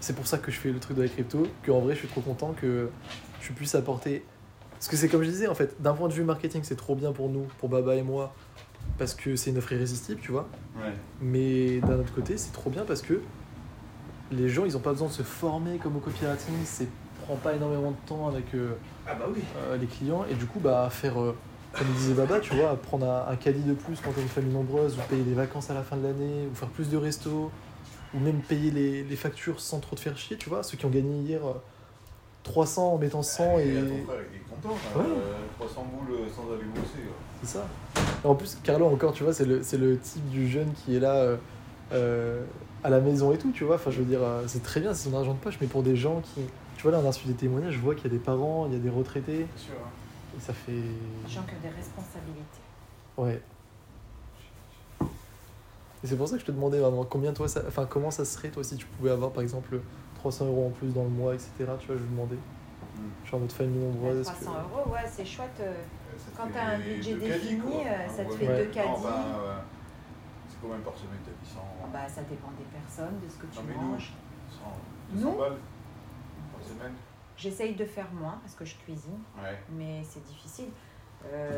c'est pour ça que je fais le truc de la crypto, qu'en vrai, je suis trop content que je puisse apporter. Parce que c'est comme je disais, en fait, d'un point de vue marketing, c'est trop bien pour nous, pour Baba et moi, parce que c'est une offre irrésistible, tu vois. Ouais. Mais d'un autre côté, c'est trop bien parce que les gens, ils ont pas besoin de se former comme au copywriting, c'est prend pas énormément de temps avec euh, Ah bah oui. euh, les clients et du coup, bah faire, euh, comme disait Baba, tu vois, prendre un, un caddie de plus quand t'as une famille nombreuse, ou payer des vacances à la fin de l'année, ou faire plus de restos, ou même payer les, les factures sans trop te faire chier, tu vois, ceux qui ont gagné hier euh, 300 en mettant 100 et... Ton frère, il est content. hein. Ouais. Euh, 300 boules sans aller bosser. C'est ça. Et en plus, Carlo, encore, tu vois, c'est le, le type du jeune qui est là euh, euh, à la maison et tout, tu vois. Enfin, je veux dire, euh, c'est très bien, c'est son argent de poche, mais pour des gens qui. Tu vois, là, on a reçu des témoignages, je vois qu'il y a des parents, il y a des retraités, Bien sûr. hein. et ça fait. Les gens qui ont des responsabilités. Ouais. Et c'est pour ça que je te demandais, maman, combien toi, ça... enfin, comment ça serait, toi, si tu pouvais avoir, par exemple, 300 euros en plus dans le mois, etc. Tu vois, je me demandais. Mm. Genre, notre famille nombreuse. est-ce 300 que- euros, ouais, c'est chouette. euh, Ça te Quand fait t'as un budget défini, quoi. euh, ça te Ouais. fait Ouais. deux caddies. enfin, euh, c'est combien par semaine t'as dit 100 Ah bah, ça dépend des personnes, de ce que tu Non, mais nous, manges. 100, Nous 200 balles par semaine J'essaye de faire moins parce que je cuisine, Ouais. mais c'est difficile. Euh,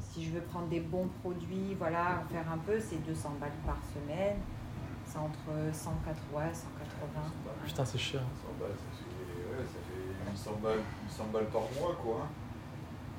si je veux prendre des bons produits, voilà, en faire un peu, c'est 200 balles par semaine. C'est entre 180 180. Putain, c'est cher. 100 balles, ça fait, ouais, ça fait 800 balles, 800 balles par mois, quoi.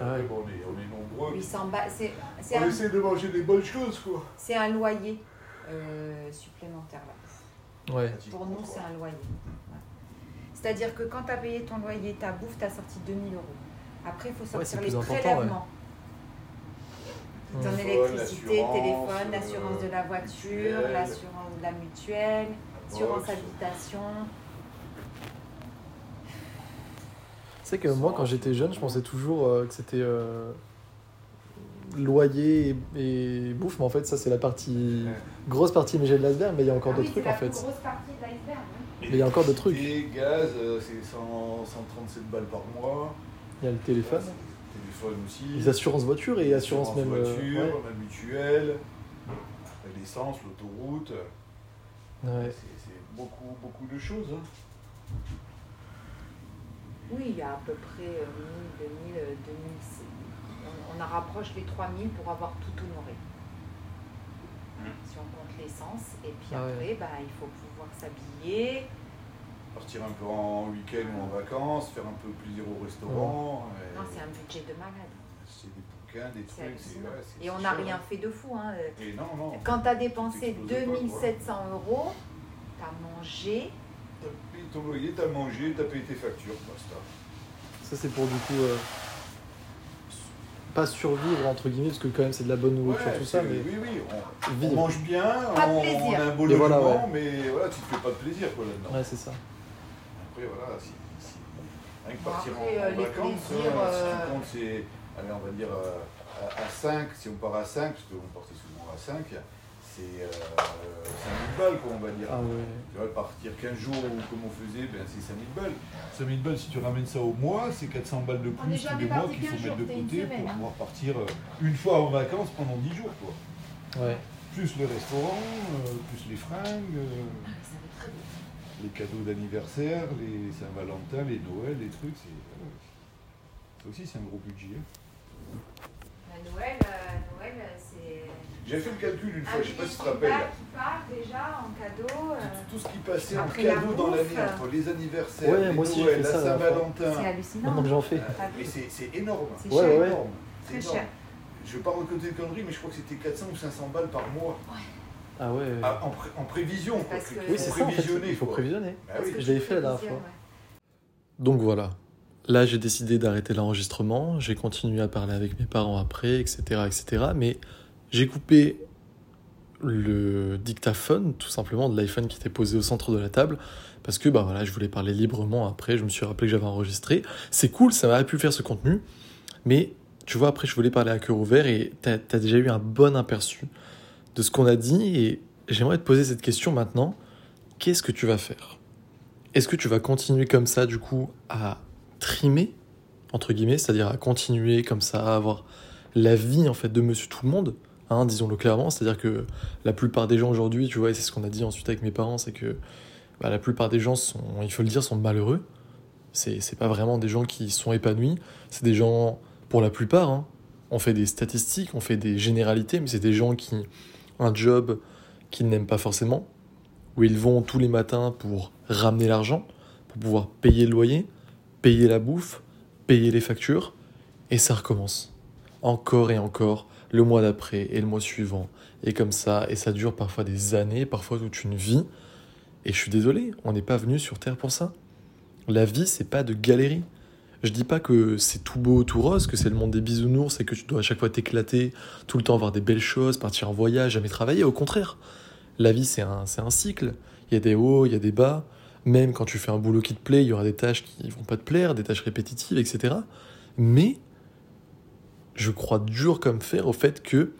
Ah ouais. bon, on, est, on est nombreux. 800 balles, c'est c'est On un, essaie de manger des bonnes choses, quoi. c'est un loyer euh, supplémentaire là. Ouais. Pour nous, c'est un loyer. Ouais. C'est-à-dire que quand tu as payé ton loyer, ta bouffe, tu as sorti 2000 euros. Après, il faut sortir les prélèvements. Ouais. Ton électricité, téléphone, l'assurance de la voiture, mutuelle. l'assurance de la mutuelle, l'assurance box. habitation. Tu sais que moi, quand j'étais jeune, je pensais toujours euh, que c'était euh, loyer et, et bouffe, mais en fait, ça, c'est la partie. Grosse partie mais j'ai de l'iceberg, mais il y a encore Ah d'autres oui, trucs c'est en la fait. grosse partie de l'iceberg. hein. Mais il y a encore d'autres trucs. Et gaz, euh, c'est 100 137 balles par mois. Il y a le téléphone, Téléphone aussi. les assurances voiture et assurance même. euh, voiture, ouais. la mutuelle, l'essence, l'autoroute. Ouais. C'est beaucoup, beaucoup de choses. hein. Oui, il y a à peu près euh, 1000, 2000, euh, 2000. c'est- On, on en rapproche les 3000 pour avoir tout honoré. Si on compte l'essence. Et puis Ah ouais. après, bah, il faut pouvoir s'habiller. Partir un peu en week-end ou en vacances, faire un peu plaisir au restaurant. Non, c'est un budget de malade. C'est des bouquins, des trucs. ouais, Et on n'a rien fait de fou. Hein. Et non, non. Quand tu as dépensé T'exploses pas, quoi. 2700 euros, tu as mangé. T'as payé ton loyer, t'as mangé, t'as payé tes factures, basta. Ça, c'est pour du coup. euh, pas survivre entre guillemets, parce que quand même c'est de la bonne nourriture, tout ça, mais Oui, oui, on, mange bien, Pas on, a un beau logement, voilà, ouais. mais voilà, tu te fais pas de plaisir quoi là-dedans. Ouais, c'est ça. Après, voilà, si, si- rien que Bon, partir après, en, euh, en vacances, plaisirs, euh, si tu comptes, c'est, allez, on va dire euh, à, 5, si on part à 5, parce qu'on partait souvent à 5, c'est euh, 5000 balles, quoi, on va dire. Ah ouais. Tu vois, partir 15 jours ou comme on faisait, ben, c'est 5000 balles. 5000 balles, si tu ramènes ça au mois, c'est 400 balles de plus tous les mois qu'il faut 15 mettre de côté semaine, pour hein. pouvoir partir euh, une fois en vacances pendant 10 jours. Quoi. Ouais. Plus le restaurant, euh, plus les fringues, euh, Ah, ça va être très bien. Les cadeaux d'anniversaire, les Saint-Valentin, les Noël, les trucs. C'est, voilà. Ça aussi, c'est un gros budget. hein. La Noël, euh, Noël c'est. J'ai fait le calcul une un fois, je sais pas si tu te rappelles. repas qui part déjà en cadeau. euh, Tout, tout ce qui passait en la cadeau dans l'année, entre les anniversaires, Ouais, les moi aussi, j'ai Noël, la fois. c'est Saint-Valentin. hallucinant. J'en fais. Euh, mais c'est, c'est énorme. C'est Ouais, cher. ouais. énorme. C'est Très énorme. cher. Je vais pas raconter de conneries, mais je crois que c'était 400 ou 500 balles par mois. Ah ouais. Ah, en, pré- en prévision, quoi. Parce que- oui, c'est ça en fait. prévisionner, Il faut quoi. prévisionner. Bah oui. je l'avais fait la dernière fois. ouais. Donc voilà. Là, j'ai décidé d'arrêter l'enregistrement. J'ai continué à parler avec mes parents après, etc., etc. Mais j'ai coupé le dictaphone, tout simplement, de l'iPhone qui était posé au centre de la table, parce que bah voilà, je voulais parler librement après. Je me suis rappelé que j'avais enregistré. C'est cool, ça m'a pu faire ce contenu, mais tu vois, après, je voulais parler à cœur ouvert et t'as as déjà eu un bon aperçu de ce qu'on a dit et j'aimerais te poser cette question maintenant. Qu'est-ce que tu vas faire? Est-ce que tu vas continuer comme ça, du coup, à trimer, entre guillemets, c'est-à-dire à continuer comme ça, à avoir la vie, en fait, de monsieur tout le monde hein, disons-le clairement, c'est-à-dire que la plupart des gens aujourd'hui, tu vois, et c'est ce qu'on a dit ensuite avec mes parents, c'est que bah, la plupart des gens sont, il faut le dire, sont malheureux. C'est, pas vraiment des gens qui sont épanouis. C'est des gens, pour la plupart, hein, on fait des statistiques, on fait des généralités, mais c'est des gens qui un job qu'ils n'aiment pas forcément, où ils vont tous les matins pour ramener l'argent, pour pouvoir payer le loyer, payer la bouffe, payer les factures, et ça recommence. Encore et encore, le mois d'après et le mois suivant, et comme ça, et ça dure parfois des années, parfois toute une vie. Et je suis désolé, on n'est pas venu sur Terre pour ça. La vie, c'est pas de galérie. Je dis pas que c'est tout beau, tout rose, que c'est le monde des bisounours et que tu dois à chaque fois t'éclater, tout le temps voir des belles choses, partir en voyage, jamais travailler. Au contraire, la vie, c'est un, un cycle. Il y a des hauts, il y a des bas. Même quand tu fais un boulot qui te plaît, il y aura des tâches qui vont pas te plaire, des tâches répétitives, etc. Mais je crois dur comme fer au fait que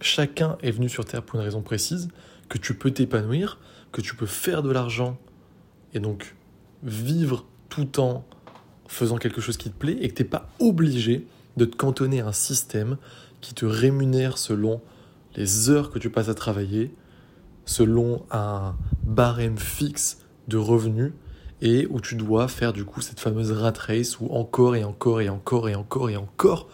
chacun est venu sur Terre pour une raison précise, que tu peux t'épanouir, que tu peux faire de l'argent et donc vivre tout en faisant quelque chose qui te plaît et que tu n'es pas obligé de te cantonner à un système qui te rémunère selon les heures que tu passes à travailler, selon un barème fixe de revenus et où tu dois faire du coup cette fameuse rat race où encore et encore et encore et encore et encore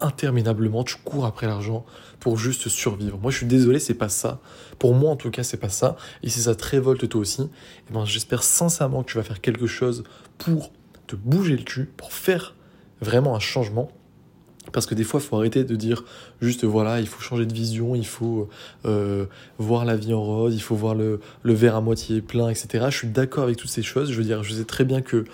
interminablement tu cours après l'argent pour juste survivre. Moi je suis désolé, c'est pas ça. Pour moi en tout cas, c'est pas ça. Et si ça te révolte toi aussi, eh ben, j'espère sincèrement que tu vas faire quelque chose pour te bouger le cul, pour faire vraiment un changement parce que des fois, il faut arrêter de dire juste voilà, il faut changer de vision, il faut euh, voir la vie en rose, il faut voir le, le verre à moitié plein, etc. Je suis d'accord avec toutes ces choses. Je veux dire, je sais très bien que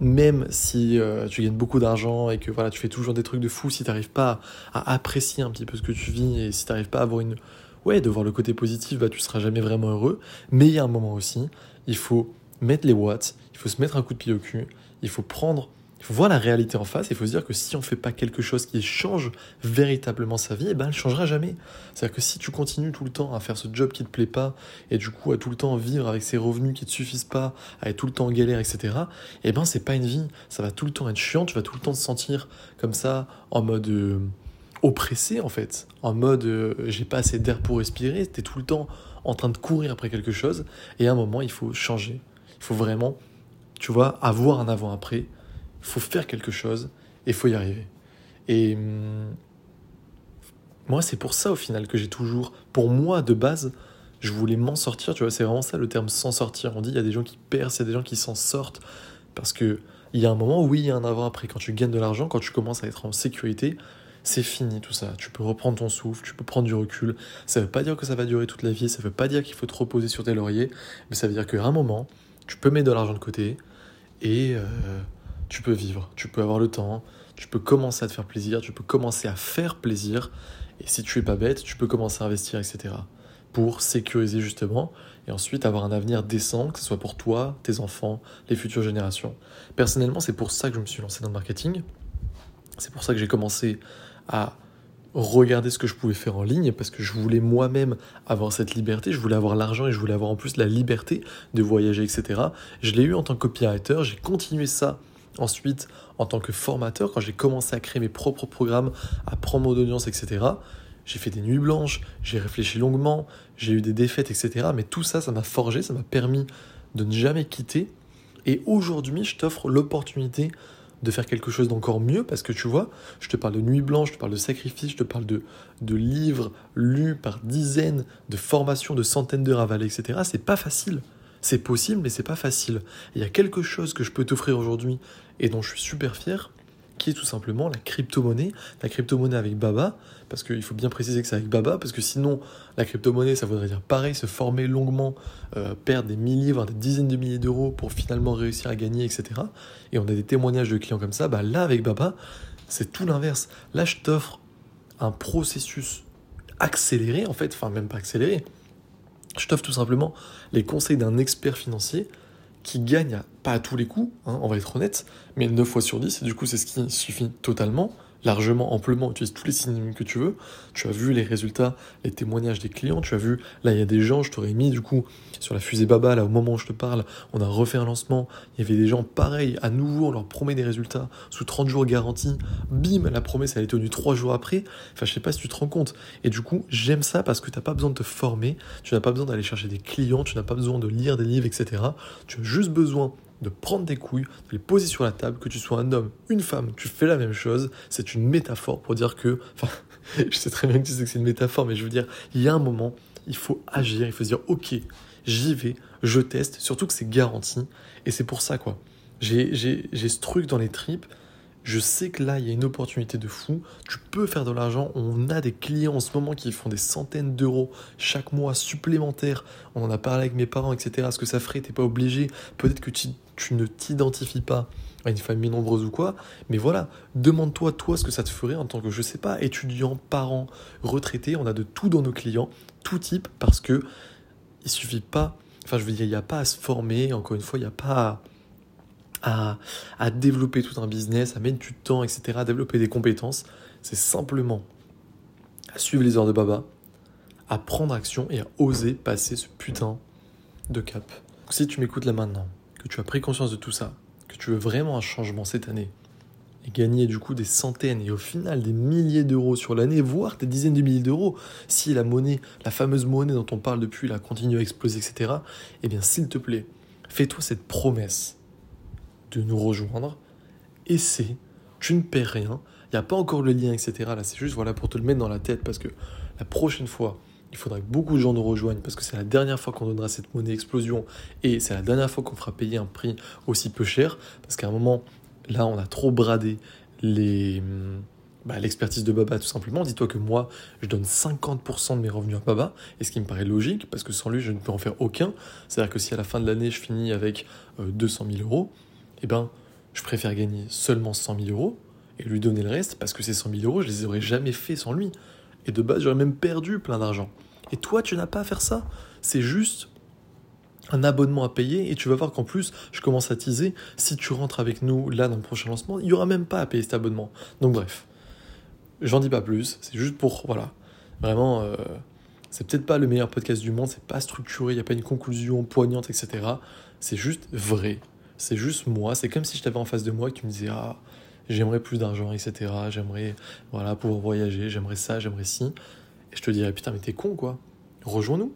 même si euh, tu gagnes beaucoup d'argent et que voilà, tu fais toujours des trucs de fou, si tu n'arrives pas à, apprécier un petit peu ce que tu vis et si tu n'arrives pas à avoir une. Ouais, de voir le côté positif, bah, tu seras jamais vraiment heureux. Mais il y a un moment aussi, il faut mettre les watts, il faut se mettre un coup de pied au cul, il faut prendre il faut voir la réalité en face, il faut se dire que si on ne fait pas quelque chose qui change véritablement sa vie, eh ben elle ne changera jamais. C'est-à-dire que si tu continues tout le temps à faire ce job qui ne te plaît pas, et du coup à tout le temps vivre avec ces revenus qui ne te suffisent pas, à être tout le temps en galère, etc., eh ben c'est pas une vie. Ça va tout le temps être chiant, tu vas tout le temps te sentir comme ça, en mode euh, oppressé en fait, en mode euh, j'ai pas assez d'air pour respirer, tu es tout le temps en train de courir après quelque chose, et à un moment il faut changer. Il faut vraiment, tu vois, avoir un avant-après il faut faire quelque chose et il faut y arriver. Et hum, moi, c'est pour ça au final que j'ai toujours, pour moi de base, je voulais m'en sortir. Tu vois, c'est vraiment ça le terme s'en sortir. On dit il y a des gens qui percent, il y a des gens qui s'en sortent parce que il y a un moment, oui, il y a un avant après. Quand tu gagnes de l'argent, quand tu commences à être en sécurité, c'est fini tout ça. Tu peux reprendre ton souffle, tu peux prendre du recul. Ça veut pas dire que ça va durer toute la vie, ça veut pas dire qu'il faut te reposer sur tes lauriers, mais ça veut dire qu'à un moment, tu peux mettre de l'argent de côté et euh, tu peux vivre, tu peux avoir le temps, tu peux commencer à te faire plaisir, tu peux commencer à faire plaisir, et si tu es pas bête, tu peux commencer à investir, etc. Pour sécuriser justement, et ensuite avoir un avenir décent, que ce soit pour toi, tes enfants, les futures générations. Personnellement, c'est pour ça que je me suis lancé dans le marketing, c'est pour ça que j'ai commencé à regarder ce que je pouvais faire en ligne parce que je voulais moi-même avoir cette liberté, je voulais avoir l'argent et je voulais avoir en plus la liberté de voyager, etc. Je l'ai eu en tant que j'ai continué ça Ensuite, en tant que formateur, quand j'ai commencé à créer mes propres programmes, à prendre mon audience, etc., j'ai fait des nuits blanches, j'ai réfléchi longuement, j'ai eu des défaites, etc. Mais tout ça, ça m'a forgé, ça m'a permis de ne jamais quitter. Et aujourd'hui, je t'offre l'opportunité de faire quelque chose d'encore mieux parce que tu vois, je te parle de nuits blanches, je te parle de sacrifices, je te parle de, de livres lus par dizaines, de formations, de centaines d'heures avalées, etc. C'est pas facile. C'est possible, mais c'est pas facile. Il y a quelque chose que je peux t'offrir aujourd'hui et dont je suis super fier, qui est tout simplement la crypto-monnaie. La crypto-monnaie avec Baba, parce qu'il faut bien préciser que c'est avec Baba, parce que sinon, la crypto-monnaie, ça voudrait dire pareil, se former longuement, euh, perdre des milliers, voire des dizaines de milliers d'euros pour finalement réussir à gagner, etc. Et on a des témoignages de clients comme ça. Bah là, avec Baba, c'est tout l'inverse. Là, je t'offre un processus accéléré, en fait, enfin même pas accéléré, je t'offre tout simplement les conseils d'un expert financier qui gagne pas à tous les coups, hein, on va être honnête, mais 9 fois sur 10, et du coup c'est ce qui suffit totalement, largement, amplement, utilise tous les synonymes que tu veux. Tu as vu les résultats, les témoignages des clients, tu as vu, là il y a des gens, je t'aurais mis du coup sur la fusée Baba, là au moment où je te parle, on a refait un lancement, il y avait des gens pareils, à nouveau on leur promet des résultats sous 30 jours garantis, bim, la promesse elle est tenue 3 jours après, enfin je sais pas si tu te rends compte. Et du coup j'aime ça parce que tu n'as pas besoin de te former, tu n'as pas besoin d'aller chercher des clients, tu n'as pas besoin de lire des livres, etc. Tu as juste besoin de prendre des couilles, de les poser sur la table, que tu sois un homme, une femme, tu fais la même chose. C'est une métaphore pour dire que, enfin, je sais très bien que tu sais que c'est une métaphore, mais je veux dire, il y a un moment, il faut agir, il faut se dire, ok, j'y vais, je teste, surtout que c'est garanti. Et c'est pour ça, quoi. J'ai ce truc dans les tripes, je sais que là, il y a une opportunité de fou. Tu peux faire de l'argent. On a des clients en ce moment qui font des centaines d'euros chaque mois supplémentaires. On en a parlé avec mes parents, etc. Ce que ça ferait, t'es pas obligé. Peut-être que tu, tu ne t'identifies pas à une famille nombreuse ou quoi. Mais voilà, demande-toi, toi, ce que ça te ferait en tant que, je sais pas, étudiant, parent, retraité. On a de tout dans nos clients, tout type, parce que il suffit pas. Enfin, je veux dire, il n'y a pas à se former. Encore une fois, il n'y a pas à à, développer tout un business, à mettre du temps, etc., à développer des compétences. C'est simplement à suivre les heures de Baba, à prendre action et à oser passer ce putain de cap. si tu m'écoutes là maintenant, que tu as pris conscience de tout ça, que tu veux vraiment un changement cette année, et gagner du coup des centaines et au final des milliers d'euros sur l'année, voire des dizaines de milliers d'euros, si la monnaie, la fameuse monnaie dont on parle depuis, la continue à exploser, etc., eh bien s'il te plaît, fais-toi cette promesse de nous rejoindre. c'est tu ne perds rien. Il n'y a pas encore le lien, etc. Là, c'est juste voilà, pour te le mettre dans la tête parce que la prochaine fois, il faudra que beaucoup de gens nous rejoignent parce que c'est la dernière fois qu'on donnera cette monnaie explosion et c'est la dernière fois qu'on fera payer un prix aussi peu cher parce qu'à un moment, là, on a trop bradé les. Bah, l'expertise de Baba tout simplement. Dis-toi que moi, je donne 50% de mes revenus à Baba, et ce qui me paraît logique, parce que sans lui, je ne peux en faire aucun. C'est-à-dire que si à la fin de l'année, je finis avec 200 euh, 000 euros, eh ben, je préfère gagner seulement 100 000 euros et lui donner le reste parce que ces 100 000 euros, je les aurais jamais fait sans lui. Et de base, j'aurais même perdu plein d'argent. Et toi, tu n'as pas à faire ça. C'est juste un abonnement à payer et tu vas voir qu'en plus, je commence à teaser. Si tu rentres avec nous là dans le prochain lancement, il n'y aura même pas à payer cet abonnement. Donc bref, j'en dis pas plus. C'est juste pour, voilà, vraiment, euh, c'est peut-être pas le meilleur podcast du monde, c'est pas structuré, il n'y a pas une conclusion poignante, etc. C'est juste vrai. C'est juste moi. C'est comme si je t'avais en face de moi et que tu me disais Ah, j'aimerais plus d'argent, etc. J'aimerais voilà, pouvoir voyager, j'aimerais ça, j'aimerais ci. Et je te dirais Putain, mais t'es con, quoi. Rejoins-nous.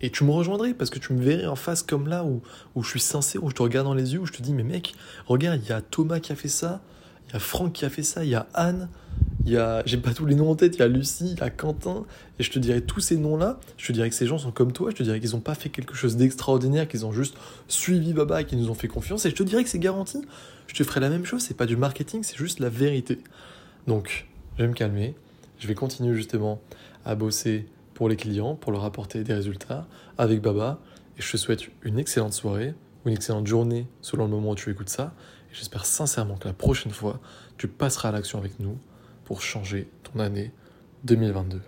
Et tu me rejoindrais parce que tu me verrais en face comme là où, où je suis sincère, où je te regarde dans les yeux, où je te dis Mais mec, regarde, il y a Thomas qui a fait ça, il y a Franck qui a fait ça, il y a Anne, il y a, j'ai pas tous les noms en tête, il y a Lucie, il y a Quentin, et je te dirais tous ces noms-là, je te dirais que ces gens sont comme toi, je te dirais qu'ils n'ont pas fait quelque chose d'extraordinaire, qu'ils ont juste suivi Baba et qu'ils nous ont fait confiance, et je te dirais que c'est garanti. Je te ferai la même chose, c'est pas du marketing, c'est juste la vérité. Donc, je vais me calmer, je vais continuer justement à bosser pour les clients, pour leur apporter des résultats avec Baba, et je te souhaite une excellente soirée, ou une excellente journée selon le moment où tu écoutes ça, et j'espère sincèrement que la prochaine fois, tu passeras à l'action avec nous pour changer ton année 2022.